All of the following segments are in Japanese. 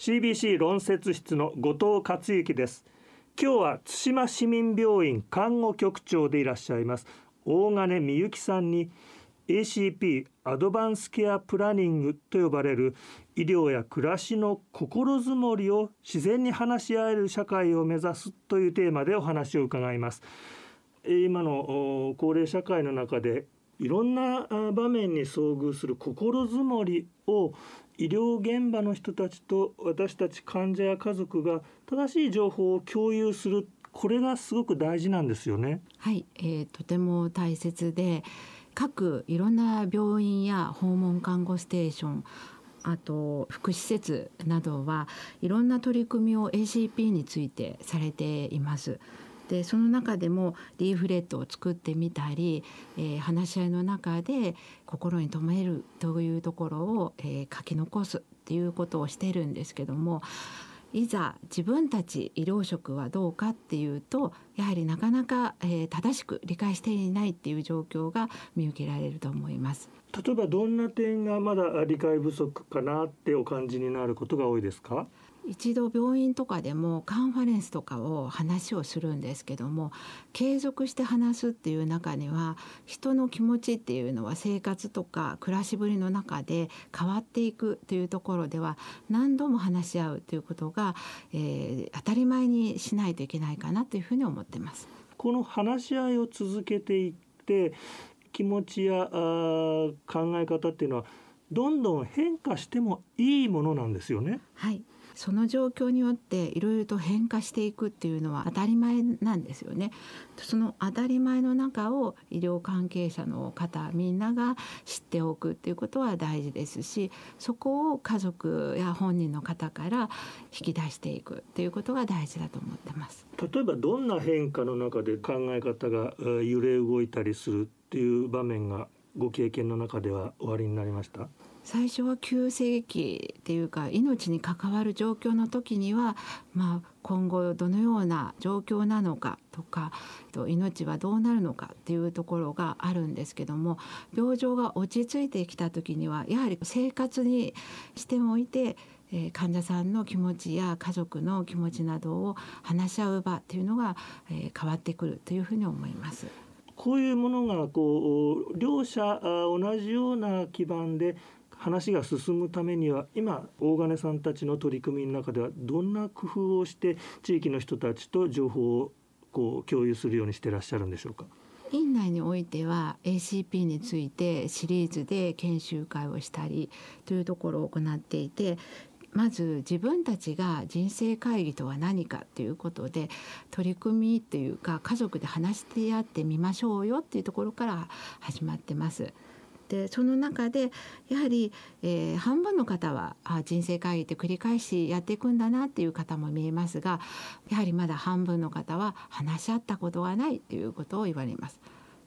CBC 論説室の後藤克之です。今日は対馬市民病院看護局長でいらっしゃいます。大金美幸さんに ACP アドバンスケアプランニングと呼ばれる医療や暮らしの心づもりを自然に話し合える社会を目指すというテーマでお話を伺います。今の高齢社会の中でいろんな場面に遭遇する心づもりを医療現場の人たちと私たち患者や家族が正しい情報を共有するこれがすごく大事なんですよね。はい、えー、とても大切で各いろんな病院や訪問看護ステーションあと福祉施設などはいろんな取り組みを ACP についてされています。でその中でもリーフレットを作ってみたり、えー、話し合いの中で心に留めるというところを、えー、書き残すっていうことをしてるんですけどもいざ自分たち医療職はどうかっていうとやはりなかなか、えー、正しく理解していないっていう状況が見受けられると思います。例えばどんな点がまだ理解不足かなってお感じになることが多いですか？一度病院とかでもカンファレンスとかを話をするんですけども継続して話すっていう中には人の気持ちっていうのは生活とか暮らしぶりの中で変わっていくというところでは何度も話し合うということが、えー、当たり前にしないといけないかなというふうに思ってます。この話し合いを続けていって気持ちや考え方っていうのはどんどん変化してもいいものなんですよね。はいその状況によっていろいろと変化していくっていうのは当たり前なんですよね。その当たり前の中を医療関係者の方みんなが知っておくっていうことは大事ですしそこを家族や本人の方から引き出していくっていうことが大事だと思ってます。例えばどんな変化の中で考え方が揺れ動いたりするっていう場面がご経験の中ではおありになりました？最初は急性期っていうか命に関わる状況の時には、まあ、今後どのような状況なのかとかと命はどうなるのかっていうところがあるんですけども病状が落ち着いてきた時にはやはり生活にしておいてえ患者さんの気持ちや家族の気持ちなどを話し合う場っていうのが、え変わってくるというふうに思います。こういうものがこう両者同じような基盤で話が進むためには今大金さんたちの取り組みの中ではどんな工夫をして地域の人たちと情報をこう共有するようにしてらっしゃるんでしょうか？院内においては ACP についてシリーズで研修会をしたりというところを行っていてまず自分たちが人生会議とは何かということで取り組みというか家族で話してやってみましょうよっていうところから始まってます。でその中でやはり、えー、半分の方はあ人生会議って繰り返しやっていくんだなっていう方も見えますがやはりまだ半分の方は話し合ったことがないということを言われます。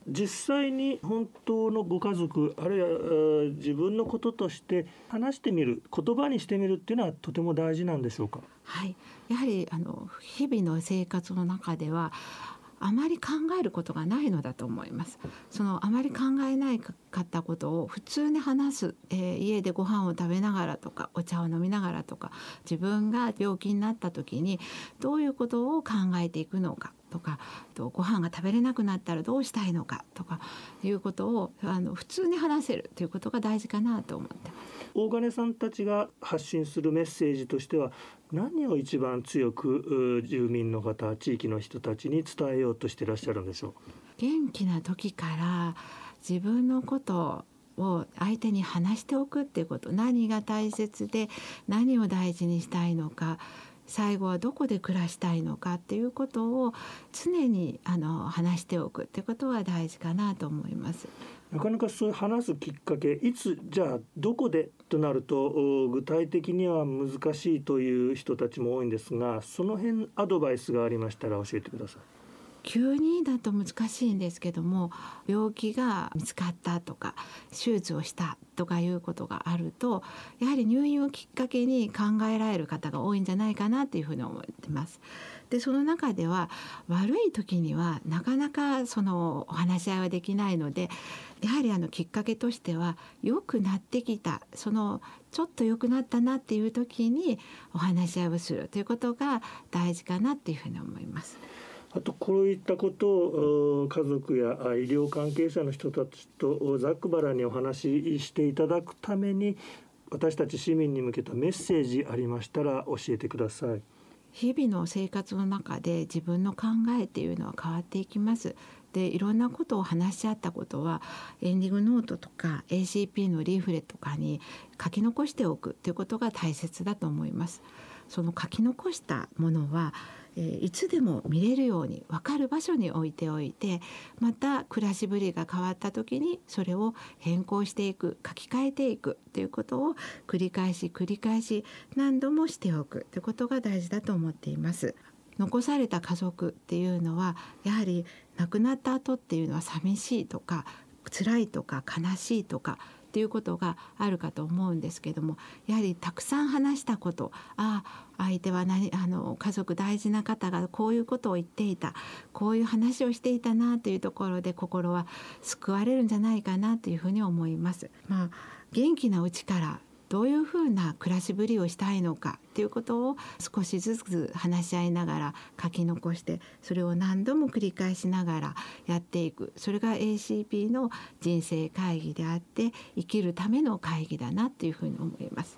実際に本当のご家族あるいは自分のこととして話してみる言葉にしてみるっていうのはとても大事なんでしょうか？はい。やはりあの日々の生活の中ではあまり考えることがないのだと思います。そのあまり考えないかったことを普通に話す、えー、家でご飯を食べながらとかお茶を飲みながらとか自分が病気になった時にどういうことを考えていくのかとかとご飯が食べれなくなったらどうしたいのかとかいうことをあの普通に話せるということが大事かなと思って。大金さんたちが発信するメッセージとしては何を一番強く住民の方地域の人たちに伝えようとしていらっしゃるんでしょう？元気な時から自分のことを相手に話しておくっていうこと何が大切で何を大事にしたいのか最後はどこで暮らしたいのかっていうことを常にあの話しておくってことは大事かなと思います。なかなかそういう話すきっかけいつじゃあどこでとなると具体的には難しいという人たちも多いんですがその辺アドバイスがありましたら教えてください。急にだと難しいんですけども病気が見つかったとか手術をしたとかいうことがあるとやはり入院をきっかけに考えられる方が多いんじゃないかなというふうに思ってます。でその中では悪い時にはなかなかそのお話し合いはできないのでやはりあのきっかけとしては良くなってきたそのちょっと良くなったなっていう時にお話し合いをするということが大事かなっていうふうに思います。あとこういったことを家族や医療関係者の人たちとざっくばらにお話ししていただくために私たち市民に向けたメッセージありましたら教えてください。日々の生活の中で自分の考えっていうのは変わっていきます。でいろんなことを話し合ったことはエンディングノートとか ACP のリーフレットとかに書き残しておくということが大切だと思います。その書き残したものはえいつでも見れるように分かる場所に置いておいてまた暮らしぶりが変わった時にそれを変更していく書き換えていくということを繰り返し繰り返し何度もしておくということが大事だと思っています。残された家族っていうのはやはり亡くなった後っていうのは寂しいとか辛いとか悲しいとかっていうことがあるかと思うんですけどもやはりたくさん話したことああ相手は何あの家族大事な方がこういうことを言っていたこういう話をしていたなというところで心は救われるんじゃないかなというふうに思います。まあ、元気なうちからどういうふうな暮らしぶりをしたいのかっていうことを少しずつ話し合いながら書き残してそれを何度も繰り返しながらやっていくそれが ACP の人生会議であって生きるための会議だなっていうふうに思います。